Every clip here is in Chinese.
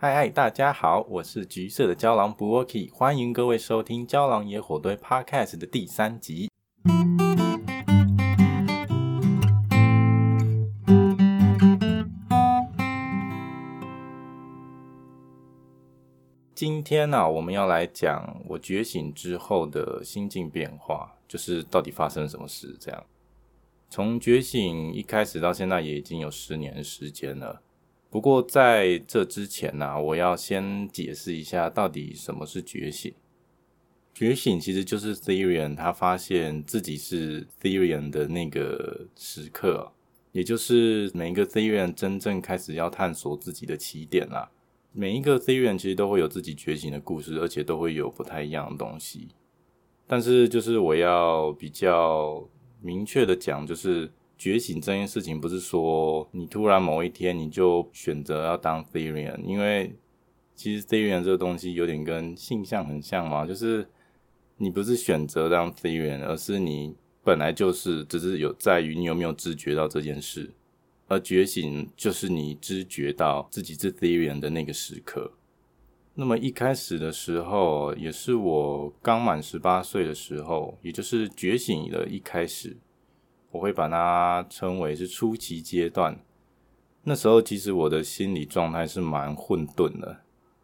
嗨嗨，大家好，我是橘色的胶囊 Brookie，欢迎各位收听《胶囊野火堆》Podcast 的第三集。今天呢、我们要来讲我觉醒之后的心境变化，就是到底发生了什么事。这样，从觉醒一开始到现在，也已经有十年时间了。不过在这之前呢、我要先解释一下到底什么是觉醒。觉醒其实就是 Therion 他发现自己是 Therian 的那个时刻，也就是每一个 Therian 真正开始要探索自己的起点啦。每一个 Therian 其实都会有自己觉醒的故事，而且都会有不太一样的东西。但是就是我要比较明确的讲，就是。觉醒这件事情不是说你突然某一天你就选择要当 Therion，因为其实 Therion 这个东西有点跟性向很像嘛，就是你不是选择当 Therion，而是你本来就是，只是有在于你有没有知觉到这件事。而觉醒就是你知觉到自己是 Therion 的那个时刻。那么一开始的时候，也是我刚满十八岁的时候，也就是觉醒的一开始。我会把它称为是初期阶段。那时候，其实我的心理状态是蛮混沌的，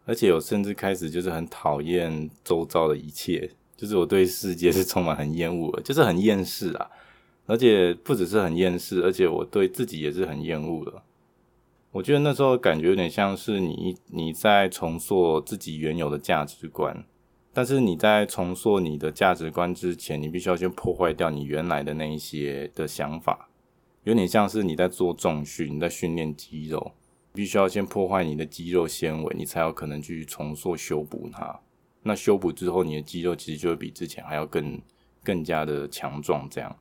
而且我甚至开始就是很讨厌周遭的一切，就是我对世界是充满很厌恶的，就是很厌世啊。而且不只是很厌世，而且我对自己也是很厌恶的。我觉得那时候感觉有点像是你你在重塑自己原有的价值观。但是你在重塑你的价值观之前，你必须要先破坏掉你原来的那一些的想法，有点像是你在做重训，你在训练肌肉，必须要先破坏你的肌肉纤维，你才有可能去重塑修补它。那修补之后，你的肌肉其实就会比之前还要更更加的强壮。这样，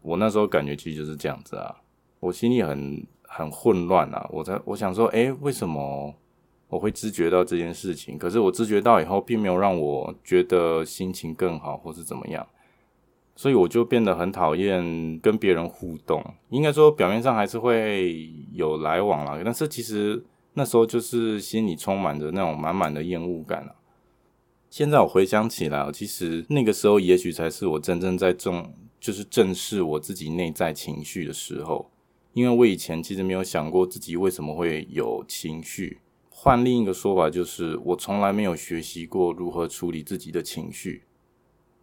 我那时候感觉其实就是这样子啊，我心里很很混乱啊，我在我想说，哎，为什么？我会知觉到这件事情，可是我知觉到以后，并没有让我觉得心情更好，或是怎么样，所以我就变得很讨厌跟别人互动。应该说，表面上还是会有来往啦，但是其实那时候就是心里充满着那种满满的厌恶感啊。现在我回想起来，其实那个时候也许才是我真正在重，就是正视我自己内在情绪的时候，因为我以前其实没有想过自己为什么会有情绪。换另一个说法，就是我从来没有学习过如何处理自己的情绪，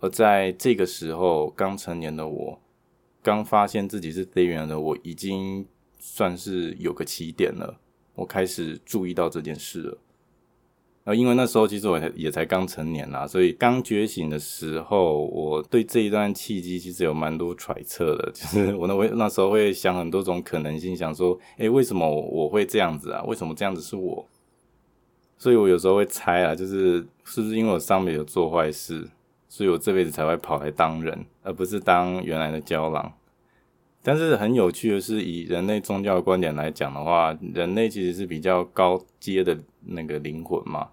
而在这个时候，刚成年的我，刚发现自己是 C 员的我，已经算是有个起点了。我开始注意到这件事了。而因为那时候其实我也才刚成年啦，所以刚觉醒的时候，我对这一段契机其实有蛮多揣测的，就是我那我那时候会想很多种可能性，想说，诶，为什么我会这样子啊？为什么这样子是我？所以我有时候会猜啊，就是是不是因为我上辈子有做坏事，所以我这辈子才会跑来当人，而不是当原来的胶囊。但是很有趣的是，以人类宗教的观点来讲的话，人类其实是比较高阶的那个灵魂嘛，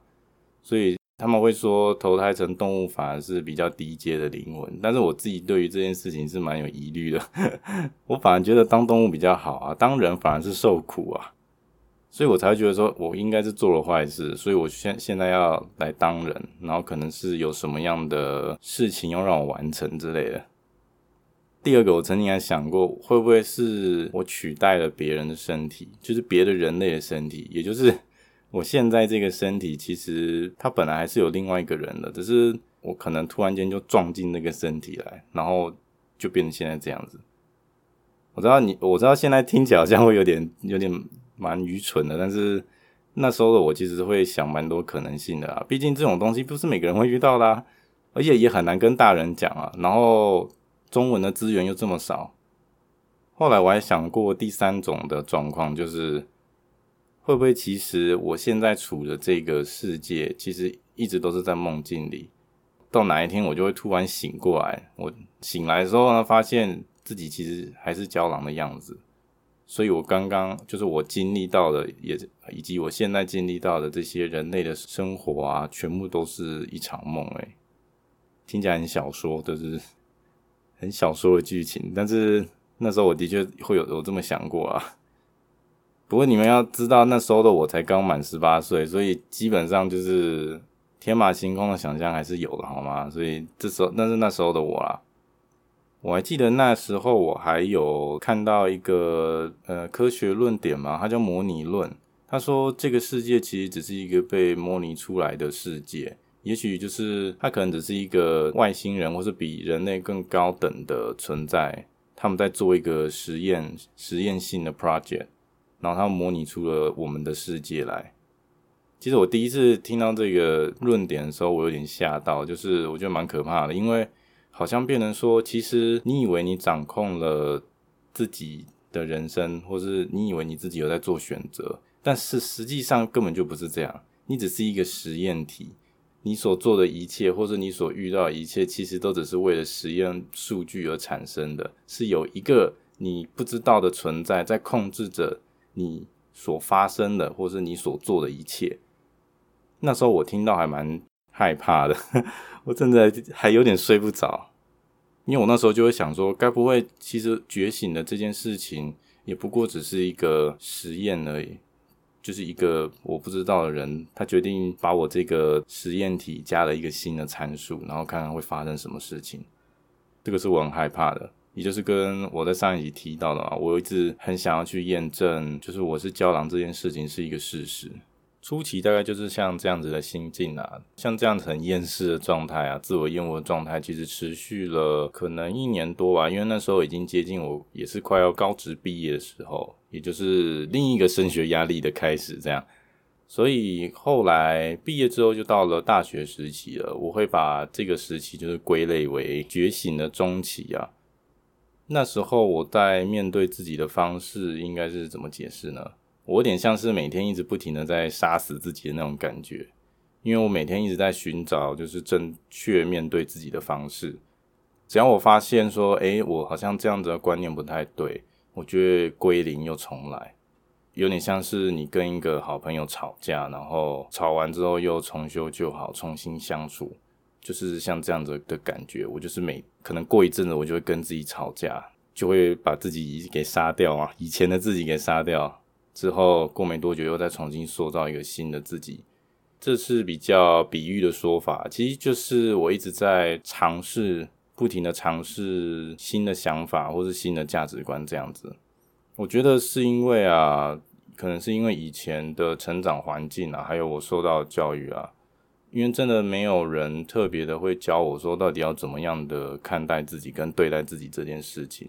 所以他们会说投胎成动物反而是比较低阶的灵魂。但是我自己对于这件事情是蛮有疑虑的，我反而觉得当动物比较好啊，当人反而是受苦啊。所以我才会觉得说，我应该是做了坏事，所以我现现在要来当人，然后可能是有什么样的事情要让我完成之类的。第二个，我曾经还想过，会不会是我取代了别人的身体，就是别的人类的身体，也就是我现在这个身体，其实它本来还是有另外一个人的，只是我可能突然间就撞进那个身体来，然后就变成现在这样子。我知道你，我知道现在听起来好像会有点有点。蛮愚蠢的，但是那时候的我其实会想蛮多可能性的啊。毕竟这种东西不是每个人会遇到的，而且也很难跟大人讲啊。然后中文的资源又这么少。后来我还想过第三种的状况，就是会不会其实我现在处的这个世界，其实一直都是在梦境里。到哪一天我就会突然醒过来，我醒来的时候呢，发现自己其实还是胶囊的样子。所以，我刚刚就是我经历到的，也以及我现在经历到的这些人类的生活啊，全部都是一场梦。诶，听起来很小说，就是很小说的剧情。但是那时候我的确会有有这么想过啊。不过你们要知道，那时候的我才刚满十八岁，所以基本上就是天马行空的想象还是有的，好吗？所以这时候那是那时候的我啊。我还记得那时候我还有看到一个呃科学论点嘛，它叫模拟论。他说这个世界其实只是一个被模拟出来的世界，也许就是它可能只是一个外星人，或是比人类更高等的存在，他们在做一个实验，实验性的 project。然后他模拟出了我们的世界来。其实我第一次听到这个论点的时候，我有点吓到，就是我觉得蛮可怕的，因为好像变成说，其实你以为你掌控了自己的人生，或是你以为你自己有在做选择，但是实际上根本就不是这样。你只是一个实验体，你所做的一切，或者你所遇到的一切，其实都只是为了实验数据而产生的，是有一个你不知道的存在在控制着。你所发生的，或是你所做的一切，那时候我听到还蛮害怕的，我真的还有点睡不着，因为我那时候就会想说，该不会其实觉醒的这件事情，也不过只是一个实验而已，就是一个我不知道的人，他决定把我这个实验体加了一个新的参数，然后看看会发生什么事情，这个是我很害怕的。也就是跟我在上一集提到的嘛，我一直很想要去验证，就是我是胶囊这件事情是一个事实。初期大概就是像这样子的心境啊，像这样子很厌世的状态啊，自我厌恶的状态，其实持续了可能一年多吧，因为那时候已经接近我也是快要高职毕业的时候，也就是另一个升学压力的开始，这样。所以后来毕业之后就到了大学时期了，我会把这个时期就是归类为觉醒的中期啊。那时候我在面对自己的方式应该是怎么解释呢？我有点像是每天一直不停的在杀死自己的那种感觉，因为我每天一直在寻找就是正确面对自己的方式。只要我发现说，诶，我好像这样子的观念不太对，我就会归零又重来，有点像是你跟一个好朋友吵架，然后吵完之后又重修旧好，重新相处。就是像这样子的感觉，我就是每可能过一阵子，我就会跟自己吵架，就会把自己给杀掉啊，以前的自己给杀掉，之后过没多久又再重新塑造一个新的自己，这是比较比喻的说法，其实就是我一直在尝试，不停的尝试新的想法或是新的价值观这样子。我觉得是因为啊，可能是因为以前的成长环境啊，还有我受到教育啊。因为真的没有人特别的会教我说，到底要怎么样的看待自己跟对待自己这件事情，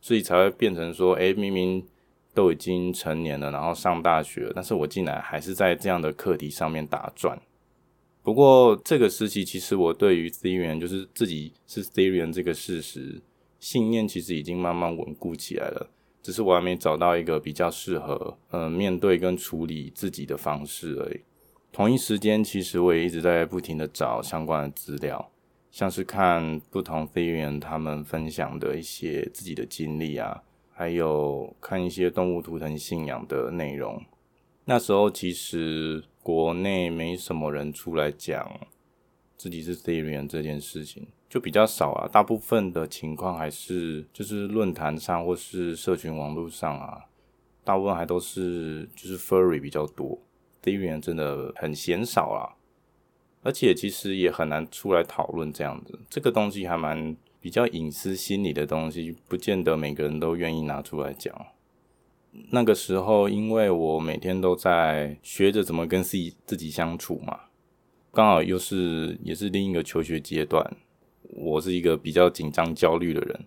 所以才会变成说，诶，明明都已经成年了，然后上大学，但是我竟然还是在这样的课题上面打转。不过这个时期，其实我对于飞行员就是自己是飞行员这个事实信念，其实已经慢慢稳固起来了，只是我还没找到一个比较适合嗯、呃、面对跟处理自己的方式而已。同一时间，其实我也一直在不停的找相关的资料，像是看不同 Therian 他们分享的一些自己的经历啊，还有看一些动物图腾信仰的内容。那时候其实国内没什么人出来讲自己是 Therian 这件事情，就比较少啊。大部分的情况还是就是论坛上或是社群网络上啊，大部分还都是就是 Furry 比较多。Therian 真的很鲜少啦，而且其实也很难出来讨论这样子。这个东西还蛮比较隐私心理的东西，不见得每个人都愿意拿出来讲。那个时候，因为我每天都在学着怎么跟自己自己相处嘛，刚好又是也是另一个求学阶段，我是一个比较紧张焦虑的人，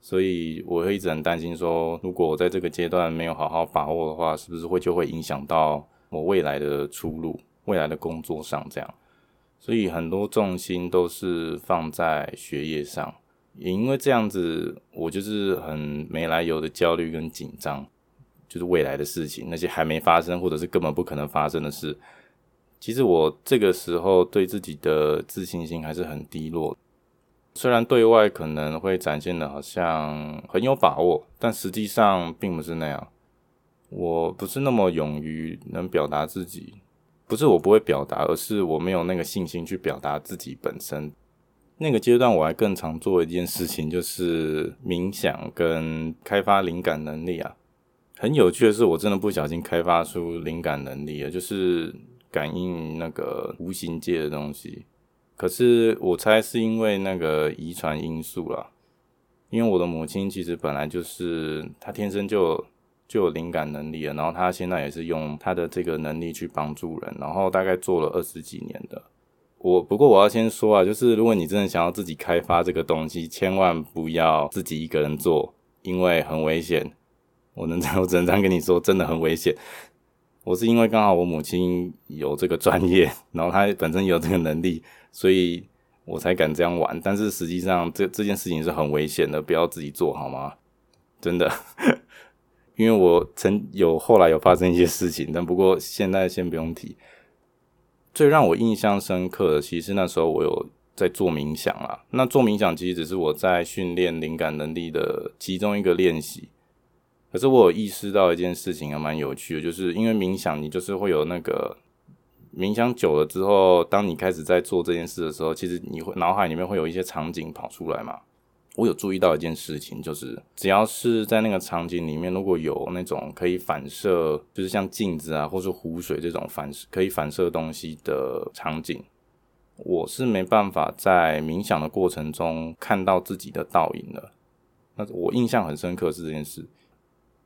所以我会一直很担心说，如果我在这个阶段没有好好把握的话，是不是会就会影响到。我未来的出路，未来的工作上这样，所以很多重心都是放在学业上。也因为这样子，我就是很没来由的焦虑跟紧张，就是未来的事情，那些还没发生或者是根本不可能发生的事。其实我这个时候对自己的自信心还是很低落，虽然对外可能会展现的好像很有把握，但实际上并不是那样。我不是那么勇于能表达自己，不是我不会表达，而是我没有那个信心去表达自己本身。那个阶段我还更常做一件事情，就是冥想跟开发灵感能力啊。很有趣的是，我真的不小心开发出灵感能力了，就是感应那个无形界的东西。可是我猜是因为那个遗传因素啦，因为我的母亲其实本来就是她天生就就有灵感能力了，然后她现在也是用她的这个能力去帮助人，然后大概做了二十几年的。我不过我要先说啊，就是如果你真的想要自己开发这个东西，千万不要自己一个人做，因为很危险。我能，我只能这样跟你说，真的很危险。我是因为刚好我母亲有这个专业，然后她本身有这个能力，所以我才敢这样玩。但是实际上，这这件事情是很危险的，不要自己做好吗？真的，因为我曾有后来有发生一些事情，但不过现在先不用提。最让我印象深刻的，其实那时候我有在做冥想啊。那做冥想其实只是我在训练灵感能力的其中一个练习。可是我有意识到一件事情还蛮有趣的，就是因为冥想，你就是会有那个冥想久了之后，当你开始在做这件事的时候，其实你会脑海里面会有一些场景跑出来嘛。我有注意到一件事情，就是只要是在那个场景里面，如果有那种可以反射，就是像镜子啊，或是湖水这种反射可以反射东西的场景，我是没办法在冥想的过程中看到自己的倒影的。那我印象很深刻是这件事。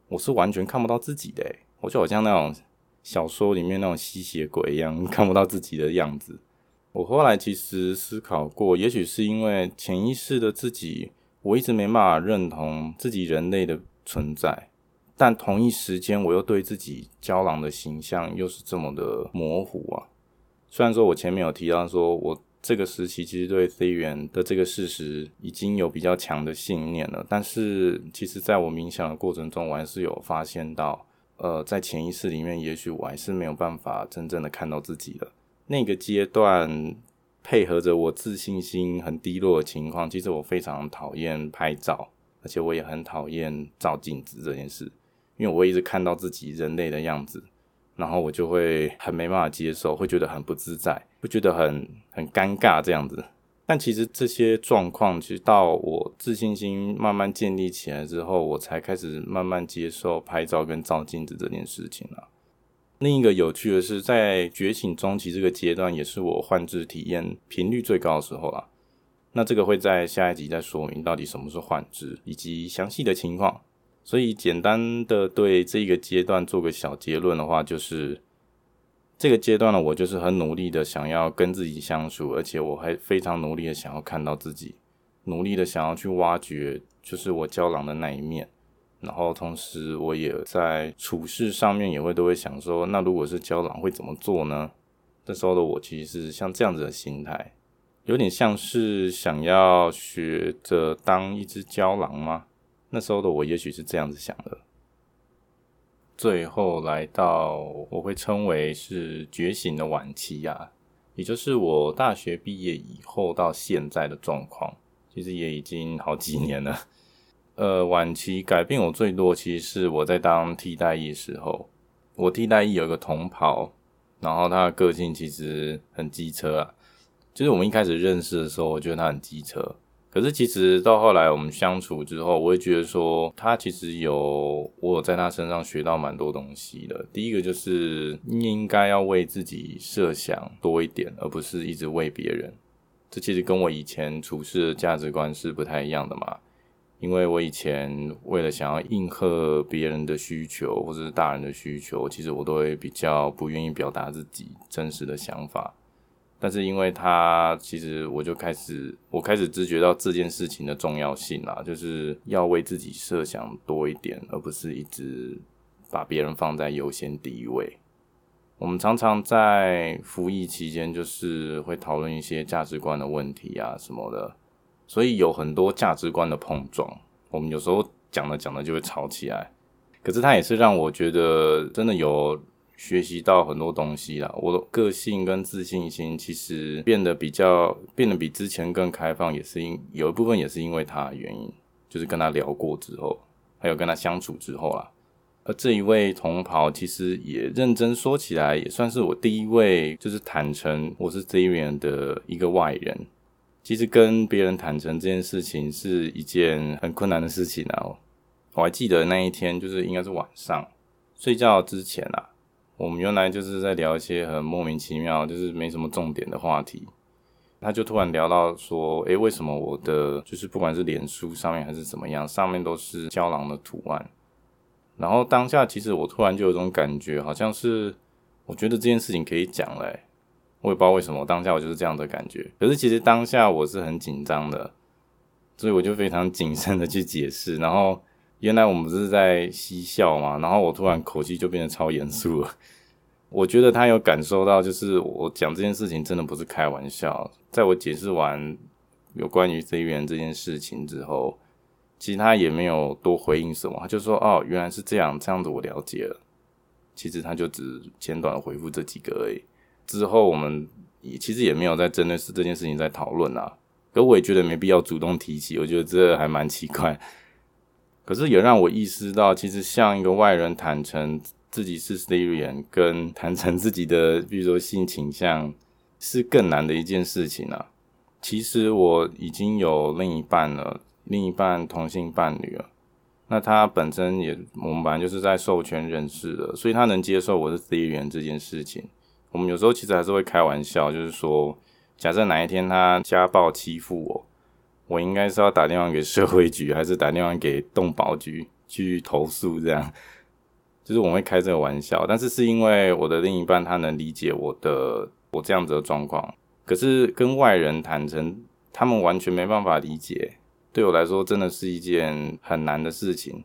我是完全看不到自己的，我就好像那种小说里面那种吸血鬼一样，看不到自己的样子。我后来其实思考过，也许是因为潜意识的自己，我一直没办法认同自己人类的存在，但同一时间我又对自己胶囊的形象又是这么的模糊啊。虽然说我前面有提到说我。这个时期其实对 Therian 的这个事实已经有比较强的信念了，但是其实在我冥想的过程中，我还是有发现到，呃，在潜意识里面，也许我还是没有办法真正的看到自己的那个阶段，配合着我自信心很低落的情况，其实我非常讨厌拍照，而且我也很讨厌照镜子这件事，因为我一直看到自己人类的样子。然后我就会很没办法接受，会觉得很不自在，会觉得很很尴尬这样子。但其实这些状况，其实到我自信心慢慢建立起来之后，我才开始慢慢接受拍照跟照镜子这件事情了。另一个有趣的是，在觉醒中期这个阶段，也是我幻肢体验频率最高的时候了。那这个会在下一集再说明到底什么是幻肢，以及详细的情况。所以，简单的对这个阶段做个小结论的话，就是这个阶段呢，我就是很努力的想要跟自己相处，而且我还非常努力的想要看到自己，努力的想要去挖掘，就是我胶囊的那一面。然后，同时我也在处事上面也会都会想说，那如果是胶狼会怎么做呢？这时候的我其实是像这样子的心态，有点像是想要学着当一只胶狼吗？那时候的我也许是这样子想的，最后来到我会称为是觉醒的晚期啊，也就是我大学毕业以后到现在的状况，其实也已经好几年了。呃，晚期改变我最多，其实是我在当替代役时候，我替代役有一个同袍，然后他的个性其实很机车啊，就是我们一开始认识的时候，我觉得他很机车。可是其实到后来我们相处之后，我会觉得说他其实有我在他身上学到蛮多东西的。第一个就是应该要为自己设想多一点，而不是一直为别人。这其实跟我以前处事的价值观是不太一样的嘛。因为我以前为了想要应和别人的需求或者是大人的需求，其实我都会比较不愿意表达自己真实的想法。但是因为他，其实我就开始，我开始知觉到这件事情的重要性啦，就是要为自己设想多一点，而不是一直把别人放在优先第一位。我们常常在服役期间，就是会讨论一些价值观的问题啊什么的，所以有很多价值观的碰撞。我们有时候讲着讲着就会吵起来，可是他也是让我觉得真的有。学习到很多东西啦，我的个性跟自信心其实变得比较变得比之前更开放，也是因有一部分也是因为他的原因，就是跟他聊过之后，还有跟他相处之后啦。而这一位同袍其实也认真说起来，也算是我第一位就是坦诚我是 Therian 的一个外人。其实跟别人坦诚这件事情是一件很困难的事情啊。我还记得那一天，就是应该是晚上睡觉之前啊，我们原来就是在聊一些很莫名其妙，就是没什么重点的话题。他就突然聊到说：“诶，为什么我的就是不管是脸书上面还是怎么样，上面都是郊狼的图案？”然后当下其实我突然就有种感觉，好像是我觉得这件事情可以讲了。我也不知道为什么，当下我就是这样的感觉。可是其实当下我是很紧张的，所以我就非常谨慎的去解释，然后。原来我们不是在嬉笑嘛，然后我突然口气就变得超严肃了。我觉得他有感受到，就是我讲这件事情真的不是开玩笑。在我解释完有关于 Therian 这件事情之后，其实他也没有多回应什么，他就说：“哦，原来是这样，这样子我了解了。”其实他就只简短回复这几个而已。之后我们也其实也没有在针对是这件事情在讨论啊。可我也觉得没必要主动提起，我觉得这还蛮奇怪。可是也让我意识到，其实向一个外人坦诚自己是 Therian，跟坦诚自己的，比如说性倾向，是更难的一件事情啊。其实我已经有另一半了，另一半同性伴侣了。那他本身也，我们本来就是在授权认识的，所以他能接受我是 Therian 这件事情。我们有时候其实还是会开玩笑，就是说，假设哪一天他家暴欺负我。我应该是要打电话给社会局，还是打电话给动保局去投诉？这样，就是我会开这个玩笑。但是是因为我的另一半他能理解我的我这样子的状况，可是跟外人坦诚，他们完全没办法理解。对我来说，真的是一件很难的事情。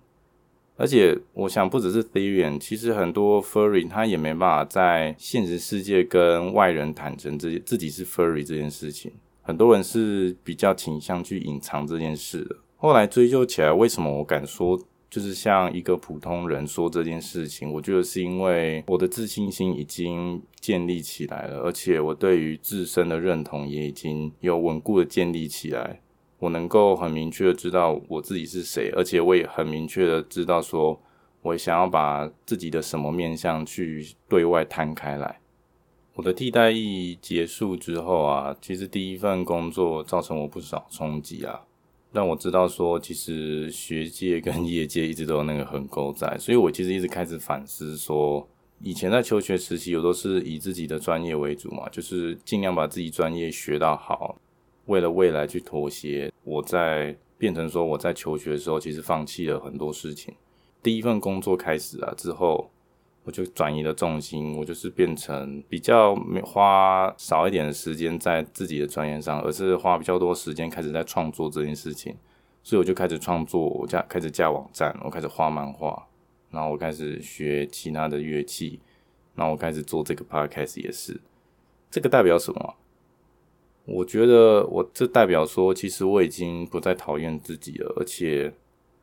而且，我想不只是 Therian，其实很多 Furry 他也没办法在现实世界跟外人坦诚自己自己是 Furry 这件事情。很多人是比较倾向去隐藏这件事的。后来追究起来，为什么我敢说，就是像一个普通人说这件事情？我觉得是因为我的自信心已经建立起来了，而且我对于自身的认同也已经有稳固的建立起来。我能够很明确的知道我自己是谁，而且我也很明确的知道说，我想要把自己的什么面向去对外摊开来。我的替代役结束之后啊，其实第一份工作造成我不少冲击啊，让我知道说，其实学界跟业界一直都有那个横沟在，所以我其实一直开始反思说，以前在求学时期，我都是以自己的专业为主嘛，就是尽量把自己专业学到好，为了未来去妥协。我在变成说我在求学的时候，其实放弃了很多事情。第一份工作开始啊之后。我就转移了重心，我就是变成比较没花少一点的时间在自己的专业上，而是花比较多时间开始在创作这件事情。所以我就开始创作，我架开始架网站，我开始画漫画，然后我开始学其他的乐器，然后我开始做这个 podcast 也是。这个代表什么？我觉得我这代表说，其实我已经不再讨厌自己了，而且。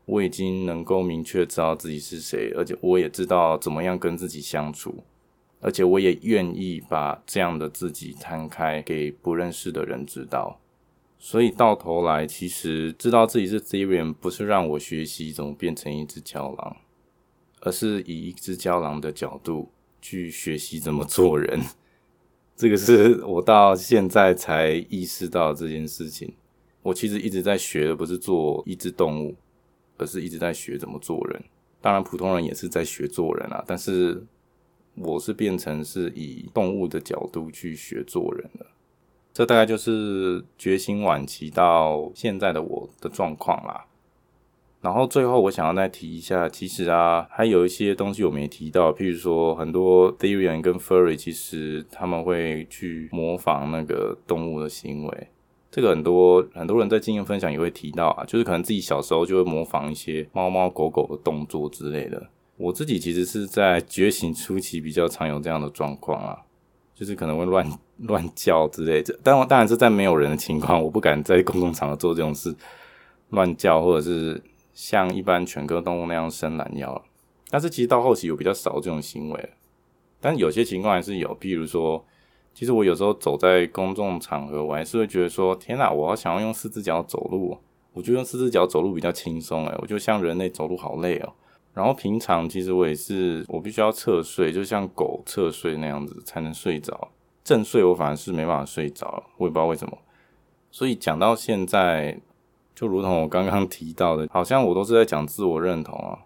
我已经能够明确知道自己是谁，而且我也知道怎么样跟自己相处，而且我也愿意把这样的自己摊开给不认识的人知道。所以到头来，其实知道自己是 Therian 不是让我学习怎么变成一只郊狼，而是以一只郊狼的角度去学习怎么做人。这个是 我到现在才意识到这件事情。我其实一直在学的不是做一只动物。而是一直在学怎么做人，当然普通人也是在学做人啊。但是我是变成是以动物的角度去学做人了。这大概就是觉醒晚期到现在的我的状况啦。然后最后我想要再提一下，其实啊，还有一些东西我没提到，譬如说很多 Therian 跟 Furry 其实他们会去模仿那个动物的行为。这个很多很多人在经验分享也会提到啊，就是可能自己小时候就会模仿一些猫猫狗狗的动作之类的。我自己其实是在觉醒初期比较常有这样的状况啊，就是可能会乱 乱叫之类的。但当然是在没有人的情况，我不敢在公共场合做这种事，乱叫或者是像一般犬科动物那样伸懒腰。但是其实到后期有比较少这种行为，但有些情况还是有，譬如说。其实我有时候走在公众场合，我还是会觉得说：“天哪，我好想要用四只脚走路。”我就用四只脚走路比较轻松，诶，我就像人类走路好累哦。然后平常其实我也是，我必须要侧睡，就像狗侧睡那样子才能睡着。正睡我反而是没办法睡着，我也不知道为什么。所以讲到现在，就如同我刚刚提到的，好像我都是在讲自我认同啊。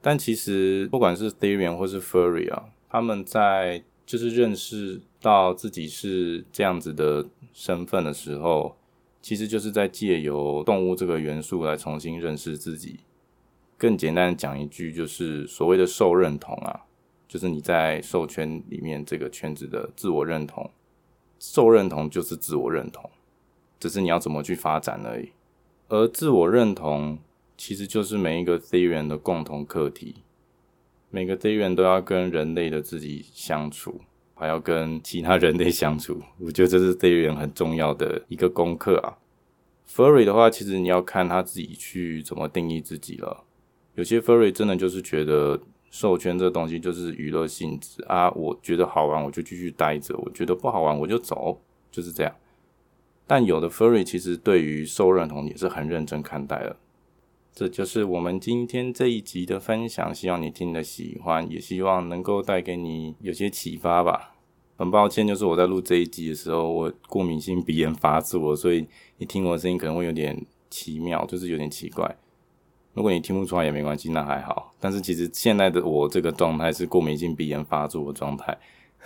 但其实不管是 Therian 或是 Furry 啊，他们在就是认识到自己是这样子的身份的时候，其实就是在借由动物这个元素来重新认识自己。更简单的讲一句，就是所谓的兽认同啊，就是你在兽圈里面这个圈子的自我认同。兽认同就是自我认同，只是你要怎么去发展而已。而自我认同其实就是每一个 Z 元的共同课题。每个 Z 元都要跟人类的自己相处，还要跟其他人类相处。我觉得这是 Z 元很重要的一个功课啊。Furry 的话，其实你要看他自己去怎么定义自己了。有些 Furry 真的就是觉得。兽圈这东西就是娱乐性质啊，我觉得好玩我就继续待着，我觉得不好玩我就走，就是这样。但有的 Furry 其实对于受认同也是很认真看待的。这就是我们今天这一集的分享，希望你听得喜欢，也希望能够带给你有些启发吧。很抱歉，就是我在录这一集的时候，我过敏性鼻炎发作，所以你听我的声音可能会有点奇妙，就是有点奇怪。如果你听不出来也没关系，那还好。但是其实现在的我这个状态是过敏性鼻炎发作的状态，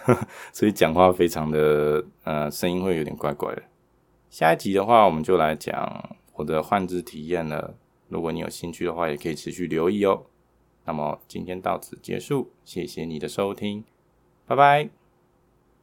所以讲话非常的呃声音会有点怪怪的。下一集的话，我们就来讲我的换字体验了。如果你有兴趣的话，也可以持续留意哦。那么今天到此结束，谢谢你的收听，拜拜。